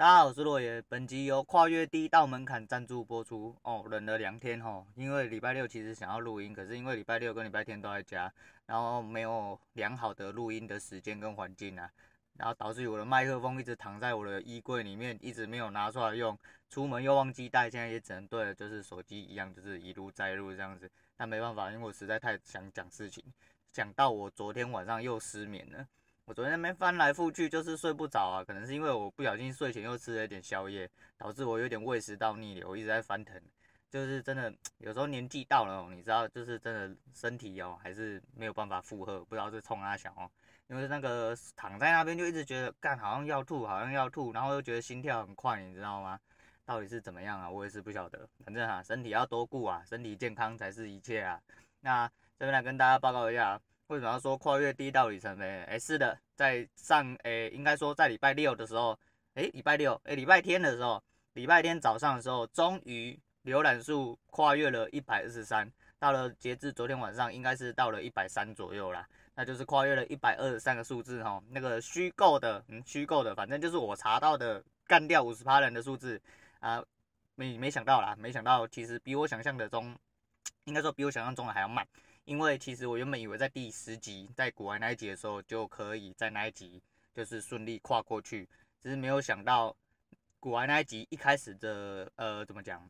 大家好，我是洛爷。本集由跨越第一道门槛赞助播出。哦，忍了两天吼，因为礼拜六其实想要录音，可是因为礼拜六跟礼拜天都在家，然后没有良好的录音的时间跟环境啊，然后导致我的麦克风一直躺在我的衣柜里面，一直没有拿出来用。出门又忘记带，现在也只能对了就是手机一样，就是一录再录这样子。但没办法，因为我实在太想讲事情，讲到我昨天晚上又失眠了。我昨天那边翻来覆去就是睡不着啊，可能是因为我不小心睡前又吃了一点宵夜，导致我有点胃食道逆流，我一直在翻腾。就是真的有时候年纪到了，你知道，就是真的身体哦还是没有办法负荷，不知道是冲哪想哦。因为那个躺在那边就一直觉得干好像要吐，好像要吐，然后又觉得心跳很快，你知道吗？到底是怎么样啊？我也是不晓得。反正啊，身体要多顾啊，身体健康才是一切啊。那这边来跟大家报告一下。为什么要说跨越第一道里程碑？哎，是的，在上，哎，应该说在礼拜六的时候，哎，礼拜六，哎，礼拜天的时候，礼拜天早上的时候，终于浏览数跨越了一百二十三，到了截至昨天晚上，应该是到了一百三左右啦，那就是跨越了一百二十三个数字哈，那个虚构的，嗯，虚构的，反正就是我查到的干掉五十趴人的数字啊，没没想到啦，没想到其实比我想象的中，应该说比我想象中的还要慢。因为其实我原本以为在第十集，在古玩那一集的时候就可以在那一集就是顺利跨过去，只是没有想到古玩那一集一开始的呃怎么讲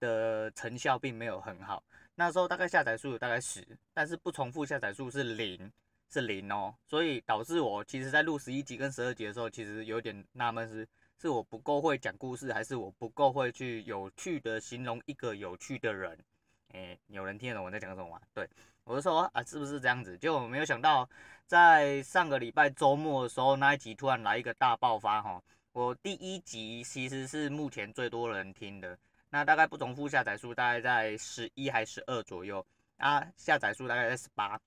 的成效并没有很好。那时候大概下载数有大概十，但是不重复下载数是零，是零哦，所以导致我其实在录十一集跟十二集的时候，其实有点纳闷是是我不够会讲故事，还是我不够会去有趣的形容一个有趣的人？诶，有人听得懂我在讲什么吗？对。我就说啊，是不是这样子？结果我没有想到，在上个礼拜周末的时候，那一集突然来一个大爆发哈。我第一集其实是目前最多人听的，那大概不重复下载数大概在十一还是十二左右啊，下载数大概在十八。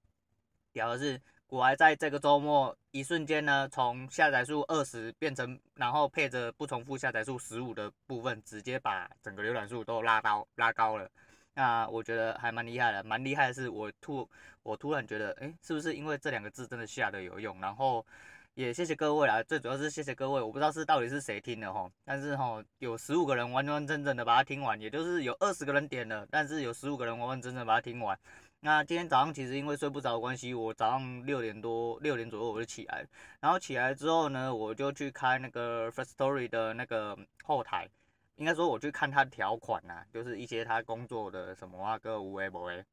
屌的是，我还在这个周末一瞬间呢，从下载数二十变成，然后配着不重复下载数十五的部分，直接把整个浏览数都拉高拉高了。那我觉得还蛮厉害的，蛮厉害的是我突我突然觉得，哎，是不是因为这两个字真的下的有用？然后也谢谢各位啦，最主要是谢谢各位，我不知道是到底是谁听的齁，但是齁有十五个人完完整整的把它听完，也就是有二十个人点了，但是有十五个人完完整整把它听完。那今天早上其实因为睡不着的关系，我早上六点多六点左右我就起来，然后起来之后呢，我就去开那个 First Story 的那个后台。应该说，我去看他的条款呐、就是一些他工作的什么啊，各无为不为，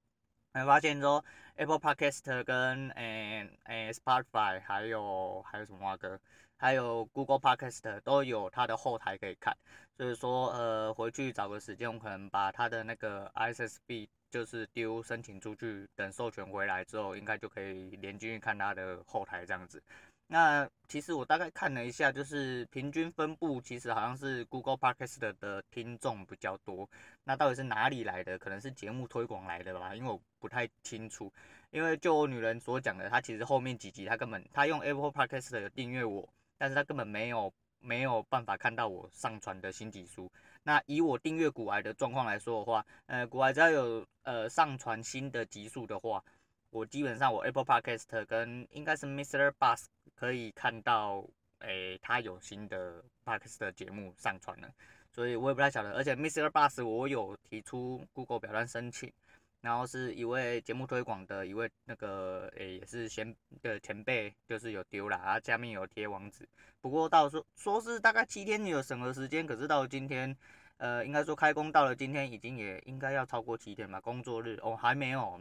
还发现说 Apple Podcast 跟诶诶、欸欸、Spotify 还有还有什么啊哥，还有 Google Podcast 都有他的后台可以看，所以说呃回去找个时间，我可能把他的那个 ISSB 就是丢申请出去，等授权回来之后，应该就可以连进去看他的后台这样子。那其实我大概看了一下，就是平均分布，其实好像是 Google Podcast 的听众比较多。那到底是哪里来的？可能是节目推广来的吧，因为我不太清楚。因为就我女人所讲的，她其实后面几集她根本她用 Apple Podcast 有订阅我，但是她根本没有没有办法看到我上传的新集数。那以我订阅古癌的状况来说的话，呃，古癌只要有呃上传新的集数的话，我基本上我 Apple Podcast 跟应该是 Mr. Bus。可以看到，诶、他有新的 Podcast 的节目上传了，所以我也不太晓得。而且 Mr. Bus 我有提出 Google 表单申请，然后是一位节目推广的一位那个，诶、也是先的前辈，就是有丢了，他下面有贴网址。不过到说说是大概七天有审核时间，可是到今天，呃，应该说开工到了今天，已经也应该要超过七天吧，工作日哦还没有。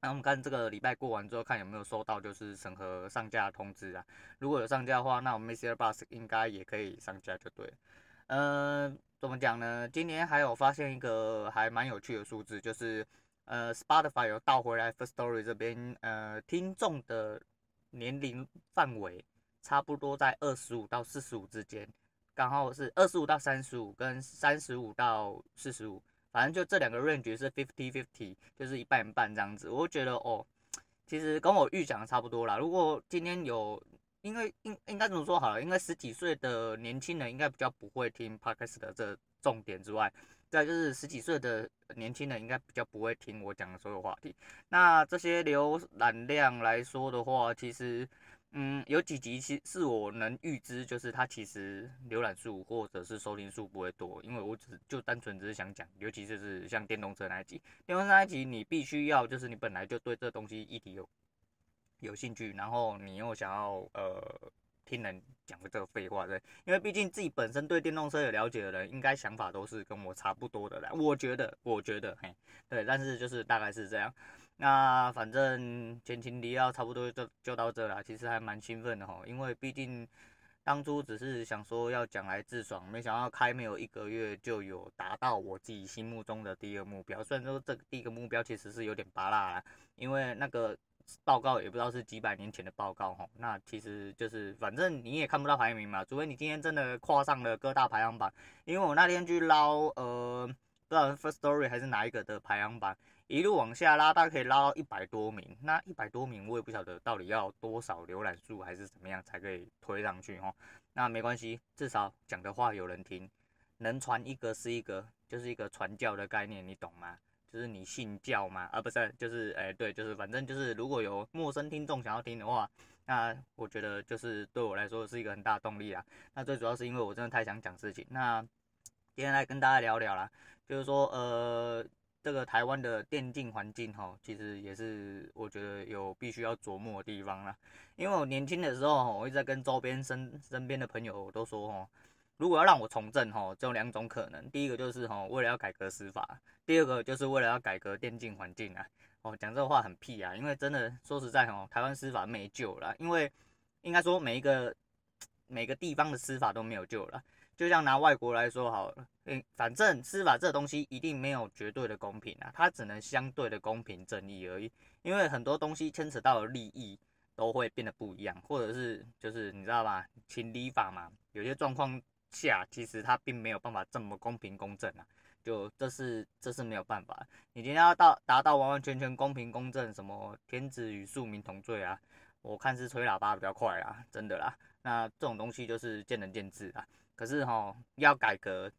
那我们看这个礼拜过完之后，看有没有收到就是审核上架的通知啊。如果有上架的话，那我们 MixerBox 应该也可以上架就对。呃，怎么讲呢？今年还有发现一个还蛮有趣的数字，就是呃 Spotify 有倒回来 Firstory 这边，呃，听众的年龄范围差不多在二十五到四十五之间，刚好是二十五到三十五跟三十五到四十五。反正就这两个 range 是 fifty fifty，就是一半一半这样子。我觉得哦，其实跟我预想的差不多啦。如果今天有，因为应应该怎么说好了？因为十几岁的年轻人应该比较不会听 podcast 的这重点之外，再就是十几岁的年轻人应该比较不会听我讲的所有话题。那这些浏览量来说的话，其实嗯，有几集其是我能预知，就是它其实浏览数或者是收听数不会多，因为我只就单纯只是想讲，尤其就是像电动车那一集，电动车那一集你必须要就是你本来就对这东西议题有有兴趣，然后你又想要呃听人讲这个废话对，因为毕竟自己本身对电动车有了解的人，应该想法都是跟我差不多的啦，我觉得，我觉得，嘿，对，但是就是大概是这样。那反正前情提要差不多就就到这了，其实还蛮兴奋的吼，因为毕竟当初只是想说要讲来自爽，没想到开没有一个月就有达到我自己心目中的第一个目标。虽然说这第一个目标其实是有点芭乐啦，因为那个报告也不知道是几百年前的报告哈，那其实就是反正你也看不到排名嘛，除非你今天真的跨上了各大排行榜，因为我那天去捞呃不知道 First Story 还是哪一个的排行榜。一路往下拉，大概可以拉到一百多名。那一百多名，我也不晓得到底要多少浏览数还是怎么样才可以推上去哦。那没关系，至少讲的话有人听，能传一个是一个，就是一个传教的概念，你懂吗？就是你信教吗？啊，不是，就是哎、对，就是反正就是如果有陌生听众想要听的话，那我觉得就是对我来说是一个很大的动力啊。那最主要是因为我真的太想讲事情。那今天来跟大家聊聊啦，就是说呃。这个台湾的电竞环境哈，其实也是我觉得有必须要琢磨的地方啦。因为我年轻的时候，我一直在跟周边身身边的朋友都说哈，如果要让我从政哈，只有两种可能。第一个就是哈，为了要改革司法；第二个就是为了要改革电竞环境啊。哦，讲这个话很屁啊，因为真的说实在哦，台湾司法没救了，因为应该说每一个每个地方的司法都没有救了。就像拿外国来说好了，嗯，反正司法这东西一定没有绝对的公平啊，它只能相对的公平正义而已。因为很多东西牵扯到的利益都会变得不一样，或者是就是你知道吧，情理法嘛，有些状况下其实它并没有办法这么公平公正啊，就这是这是没有办法。你今天要到达到完完全全公平公正，什么天子与庶民同罪啊，我看是吹喇叭比较快啊，真的啦。那这种东西就是见仁见智啊。可是哈，要改革，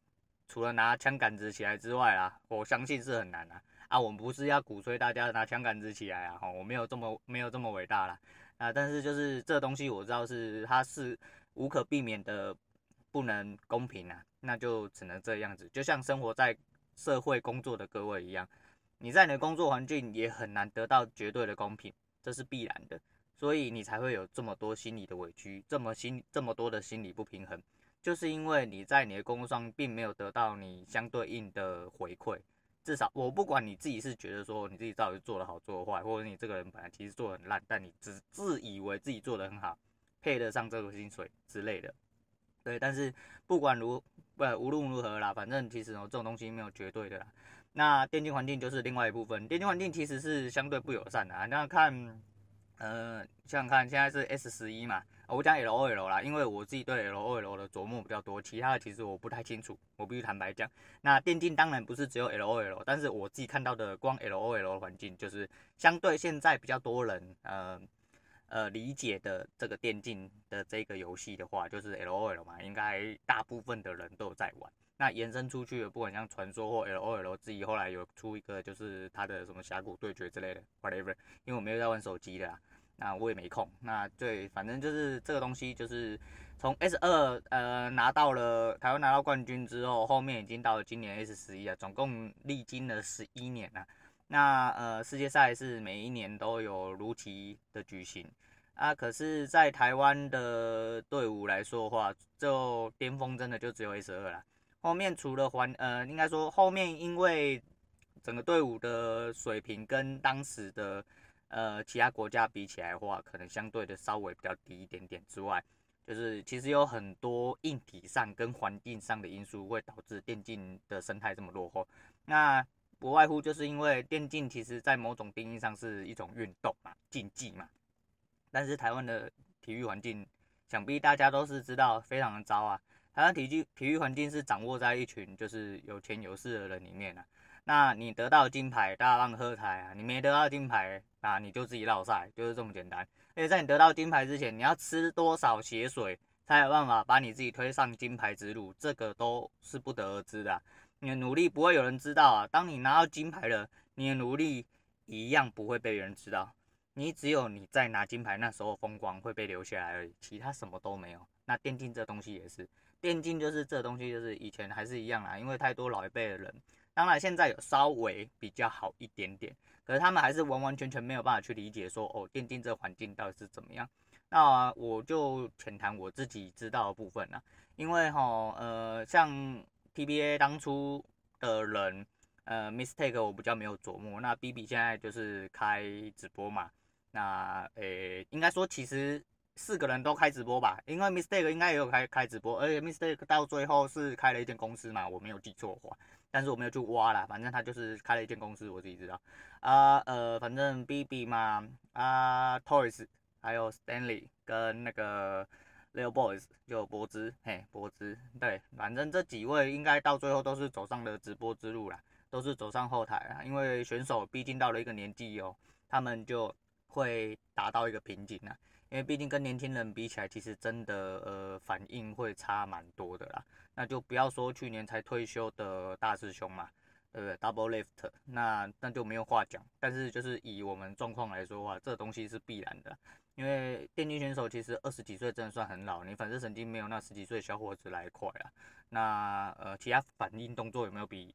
除了拿枪杆子起来之外啦，我相信是很难啊。啊，我们不是要鼓吹大家拿枪杆子起来啊，哈，我没有这么没有这么伟大啦。啊，但是就是这东西我知道是它是无可避免的，不能公平啊，那就只能这样子。就像生活在社会工作的各位一样，你在你的工作环境也很难得到绝对的公平，这是必然的，所以你才会有这么多心理的委屈，这么心这么多的心理不平衡。就是因为你在你的工作上并没有得到你相对应的回馈，至少我不管你自己是觉得说你自己到底做得好做得坏，或者你这个人本来其实做得很烂，但你只自以为自己做得很好，配得上这个薪水之类的，对。但是不管如不无论如何啦，反正其实哦这种东西没有绝对的啦。那电竞环境就是另外一部分，电竞环境其实是相对不友善的啊。那看，呃，想想看，现在是 S 十一嘛。我讲 L O L 啦，因为我自己对 L O L 的琢磨比较多，其他的其实我不太清楚，我必须坦白讲。那电竞当然不是只有 L O L，但是我自己看到的光 L O L 环境，就是相对现在比较多人呃呃理解的这个电竞的这个游戏的话，就是 L O L 嘛，应该大部分的人都有在玩。那延伸出去的，不管像传说或 L O L 自己后来有出一个，就是它的什么峡谷对决之类的，whatever，因为我没有在玩手机的啦。那我也没空，那对，反正就是这个东西，就是从 S 二呃拿到了台湾拿到冠军之后，后面已经到了今年 S 十一啊，总共历经了十一年了。那呃世界赛是每一年都有如期的举行啊，可是，在台湾的队伍来说的话，就巅峰真的就只有 S 二了。后面除了环呃，应该说后面因为整个队伍的水平跟当时的。呃，其他国家比起来的话，可能相对的稍微比较低一点点之外，就是其实有很多硬体上跟环境上的因素会导致电竞的生态这么落后。那不外乎就是因为电竞其实在某种定义上是一种运动嘛，竞技嘛。但是台湾的体育环境，想必大家都是知道非常的糟啊。台湾体育体育环境是掌握在一群就是有钱有势的人里面啊。那你得到金牌，大家帮你喝彩啊！你没得到金牌，啊，你就自己落赛，就是这么简单。而且在你得到金牌之前，你要吃多少血水，才有办法把你自己推上金牌之路，这个都是不得而知的。你的努力不会有人知道啊。当你拿到金牌了，你的努力一样不会被人知道。你只有你在拿金牌那时候风光会被留下来而已，其他什么都没有。那电竞这东西也是，电竞就是这东西就是以前还是一样啦，因为太多老一辈的人，当然现在有稍微比较好一点点，可是他们还是完完全全没有办法去理解说哦，电竞这环境到底是怎么样。那我就浅谈我自己知道的部分啦，因为哈呃像 TBA 当初的人。呃，Mistake 我比较没有琢磨。那 BB 现在就是开直播嘛。那诶、欸，应该说其实四个人都开直播吧，因为 Mistake 应该也有开开直播，而且 Mistake 到最后是开了一间公司嘛，我没有记错的话。但是我没有去挖啦，反正他就是开了一间公司，我自己知道。啊呃，反正 BB 嘛，啊 Toys，还有 Stanley 跟那个 Leo Boys 就有柏芝，嘿柏芝，对，反正这几位应该到最后都是走上了直播之路啦。都是走上后台啊，因为选手毕竟到了一个年纪哦，他们就会达到一个瓶颈啊。因为毕竟跟年轻人比起来，其实真的呃反应会差蛮多的啦。那就不要说去年才退休的大师兄嘛，对不对？Double Lift，那那就没有话讲。但是就是以我们状况来说的话，这东西是必然的。因为电竞选手其实二十几岁真的算很老，你反射神经没有那十几岁小伙子来快啊。那呃其他反应动作有没有比？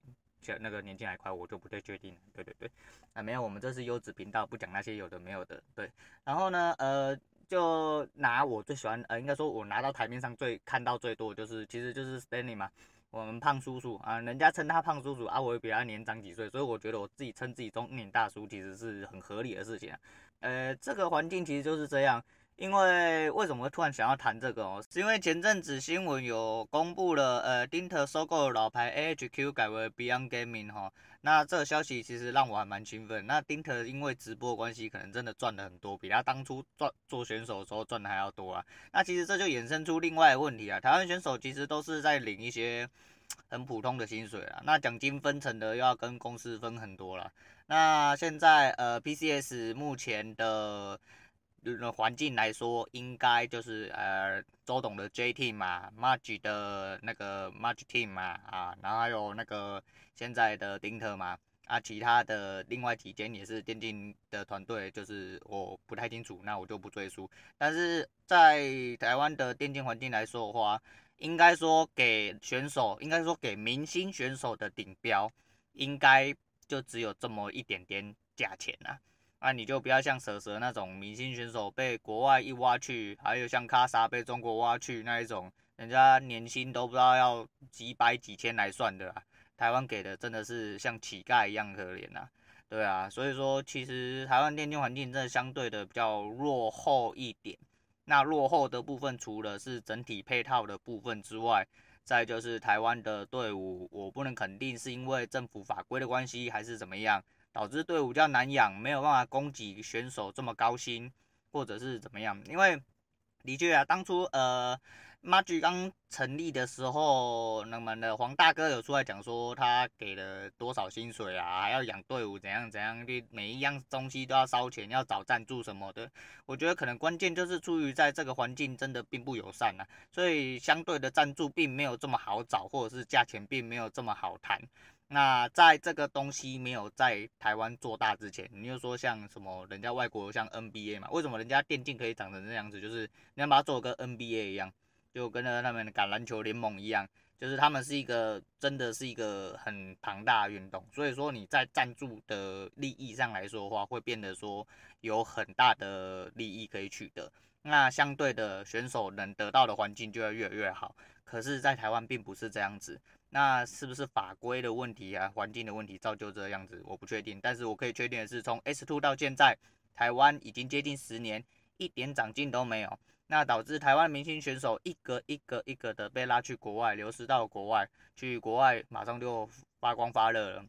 那个年轻还快，我就不太确定。对对对，啊没有，我们这是优质频道，不讲那些有的没有的。对，然后呢，呃，就拿我最喜欢，呃，应该说我拿到台面上最看到最多就是，其实就是 Stanley 嘛，我们胖叔叔啊，人家称他胖叔叔啊，我也比他年长几岁，所以我觉得我自己称自己中年大叔其实是很合理的事情啊。呃，这个环境其实就是这样。因为为什么会突然想要谈这个哦？是因为前阵子新闻有公布了，呃，丁特收购老牌 AHQ 改为 Beyond Gaming 哈。那这个消息其实让我还蛮兴奋。那丁特因为直播关系，可能真的赚了很多，比他当初赚做选手的时候赚的还要多啊。那其实这就衍生出另外的问题啊。台湾选手其实都是在领一些很普通的薪水啊，那奖金分成的又要跟公司分很多了。那现在呃，PCS 目前的。环境来说，应该就是呃周董的 J Team 嘛，Marge 的那个 Marge Team 嘛，啊，然后还有那个现在的丁特嘛，啊，其他的另外几间也是电竞的团队，就是我不太清楚，那我就不赘述。但是在台湾的电竞环境来说的话，应该说给选手，应该说给明星选手的顶标，应该就只有这么一点点价钱啊。那、你就不要像蛇蛇那种明星选手被国外一挖去，还有像卡莎被中国挖去那一种，人家年薪都不知道要几百几千来算的啊。台湾给的真的是像乞丐一样可怜呐，对啊，所以说其实台湾电竞环境真的相对的比较落后一点。那落后的部分除了是整体配套的部分之外，再就是台湾的队伍，我不能肯定是因为政府法规的关系还是怎么样。导致队伍比较难养，没有办法供给选手这么高薪，或者是怎么样？因为的确啊，当初呃，Marge 刚成立的时候，那么的黄大哥有出来讲说他给了多少薪水啊，还要养队伍怎样怎样的，每一样东西都要烧钱，要找赞助什么的。我觉得可能关键就是出于在这个环境真的并不友善啊，所以相对的赞助并没有这么好找，或者是价钱并没有这么好谈。那在这个东西没有在台湾做大之前，你就说像什么人家外国像 NBA 嘛，为什么人家电竞可以长成这样子？就是你要把它做跟 NBA 一样，就跟着他们的橄榄球联盟一样，就是他们是一个真的是一个很庞大的运动，所以说你在赞助的利益上来说的话，会变得说有很大的利益可以取得，那相对的选手能得到的环境就会越来越好。可是，在台湾并不是这样子。那是不是法规的问题啊，环境的问题造就这样子？我不确定，但是我可以确定的是，从 S2 到现在，台湾已经接近十年，一点长进都没有。那导致台湾明星选手一个一个一个的被拉去国外，流失到国外，去国外马上就发光发热了。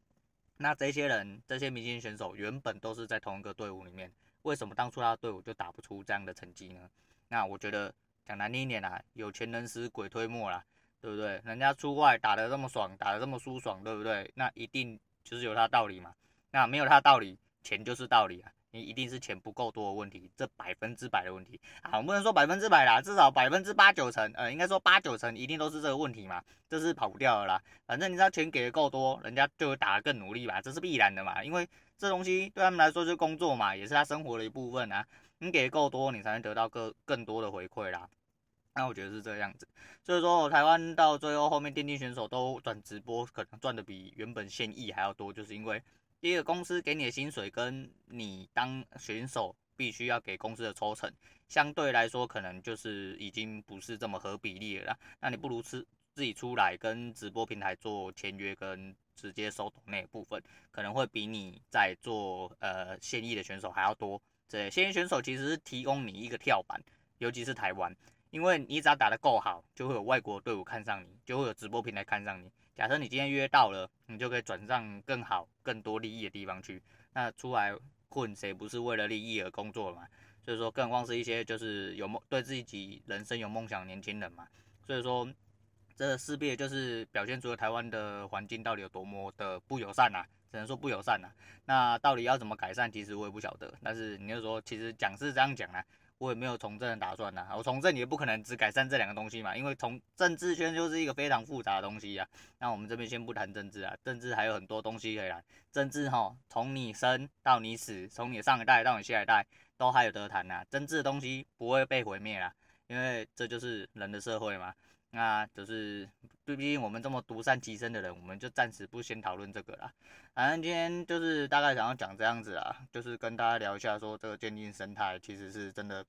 那这些人，这些明星选手原本都是在同一个队伍里面，为什么当初他队伍就打不出这样的成绩呢？那我觉得讲难听一点啊，有钱能使鬼推磨啦。对不对？人家出外打得这么爽，打得这么舒爽，对不对？那一定就是有他道理嘛。那没有他道理，钱就是道理啊。你一定是钱不够多的问题，这百分之百的问题啊，我不能说百分之百啦，至少百分之八九成，呃，应该说八九成一定都是这个问题嘛，这是跑不掉的啦。反正你知道钱给的够多，人家就会打得更努力吧，这是必然的嘛，因为这东西对他们来说就是工作嘛，也是他生活的一部分啊。你给够多，你才能得到更更多的回馈啦。那我觉得是这样子，所以说台湾到最后后面电竞选手都转直播，可能赚的比原本现役还要多，就是因为。第一个公司给你的薪水跟你当选手必须要给公司的抽成，相对来说可能就是已经不是这么合比例了。那你不如吃自己出来跟直播平台做签约跟直接收抖内部分，可能会比你在做呃现役的选手还要多。这现役选手其实是提供你一个跳板，尤其是台湾，因为你只要打得够好，就会有外国队伍看上你，就会有直播平台看上你。假设你今天约到了，你就可以转上更好、更多利益的地方去。那出来混，谁不是为了利益而工作嘛？所以说，更何况是一些就是有梦、对自己人生有梦想的年轻人嘛。所以说，这势必就是表现出了台湾的环境到底有多么的不友善啊，只能说不友善啊。那到底要怎么改善，其实我也不晓得。但是你就说，其实讲是这样讲啊。我也没有从政的打算呐、我从政也不可能只改善这两个东西嘛，因为从政治圈就是一个非常复杂的东西、啊。那我们这边先不谈政治啊，政治还有很多东西可以谈。政治哈，从你生到你死，从你上一代到你下一代，都还有得谈呐、啊。政治的东西不会被毁灭啦，因为这就是人的社会嘛。那就是，毕竟我们这么独善其身的人，我们就暂时不先讨论这个啦。反正今天就是大概想要讲这样子啊，就是跟大家聊一下，说这个电竞生态其实是真的，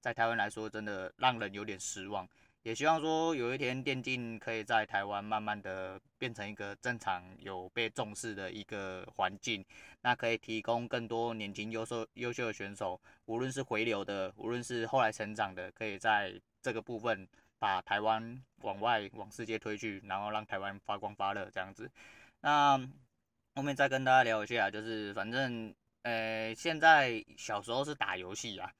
在台湾来说真的让人有点失望。也希望说有一天电竞可以在台湾慢慢的变成一个正常有被重视的一个环境，那可以提供更多年轻优秀优秀的选手，无论是回流的，无论是后来成长的，可以在这个部分。把台湾往外往世界推去，然后让台湾发光发热这样子。那后面再跟大家聊一下，就是反正呃现在小时候是打游戏啊，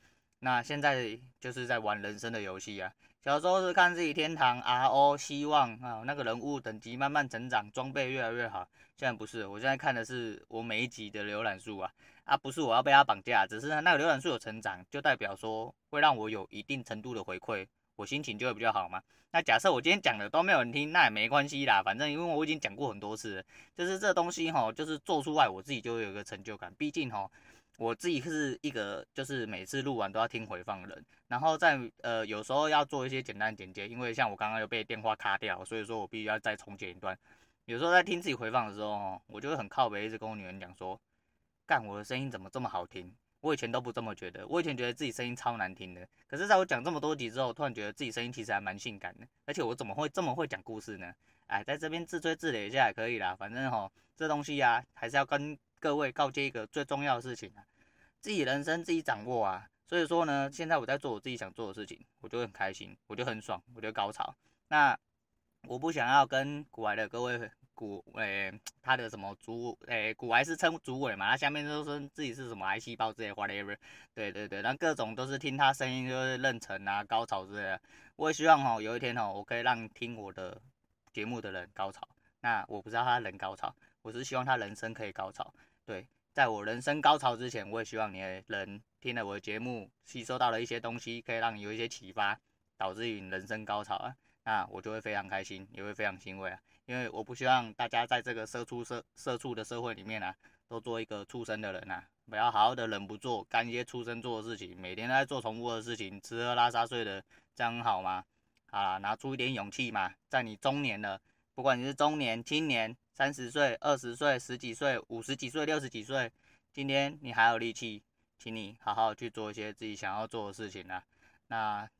那现在就是在玩人生的游戏啊。小时候是看自己天堂 RO 希望啊，那个人物等级慢慢成长，装备越来越好。现在不是，我现在看的是我每一集的浏览数啊啊，不是我要被他绑架，只是那个浏览数有成长，就代表说会让我有一定程度的回馈。我心情就会比较好嘛。那假设我今天讲的都没有人听，那也没关系啦。反正因为我已经讲过很多次了，就是这东西哈，就是做出来我自己就会有一个成就感。毕竟哈，我自己是一个就是每次录完都要听回放的人，然后在呃有时候要做一些简单剪接，因为像我刚刚又被电话卡掉，所以说我必须要再重剪一段。有时候在听自己回放的时候，我就会很靠北，一直跟我女人讲说，干我的声音怎么这么好听？我以前都不这么觉得，我以前觉得自己声音超难听的。可是在我讲这么多集之后，突然觉得自己声音其实还蛮性感的。而且我怎么会这么会讲故事呢？哎，在这边自吹自擂一下也可以啦。反正齁，这东西、啊，还是要跟各位告诫一个最重要的事情啊，自己人生自己掌握啊。所以说呢，现在我在做我自己想做的事情，我就很开心，我就很爽，我就高潮。那我不想要跟古来的各位。骨诶、他的什么主诶、欸，骨癌是称主委嘛，他下面都说自己是什么癌细胞之类，whatever，对对对，那各种都是听他声音就是妊娠啊、高潮之类的。我也希望哦，有一天哦，我可以让听我的节目的人高潮。那我不知道他人高潮，我是希望他人生可以高潮。对，在我人生高潮之前，我也希望你的人听了我的节目，吸收到了一些东西，可以让你有一些启发，导致于你人生高潮啊，那我就会非常开心，也会非常欣慰啊。因为我不希望大家在这个社畜社社畜的社会里面啊，都做一个畜生的人、啊，不要好好的人不做，干一些畜生做的事情，每天都在做重复的事情，吃喝拉撒睡的，这样好吗？啊，拿出一点勇气嘛，在你中年了，不管你是中年、青年、三十岁、二十岁、十几岁、五十几岁、六十几岁，今天你还有力气，请你好好去做一些自己想要做的事情啊，那。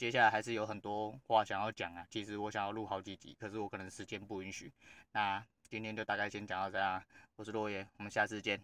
接下来还是有很多话想要讲啊，其实我想要录好几集，可是我可能时间不允许。那今天就大概先讲到这样，我是落叶，我们下次见。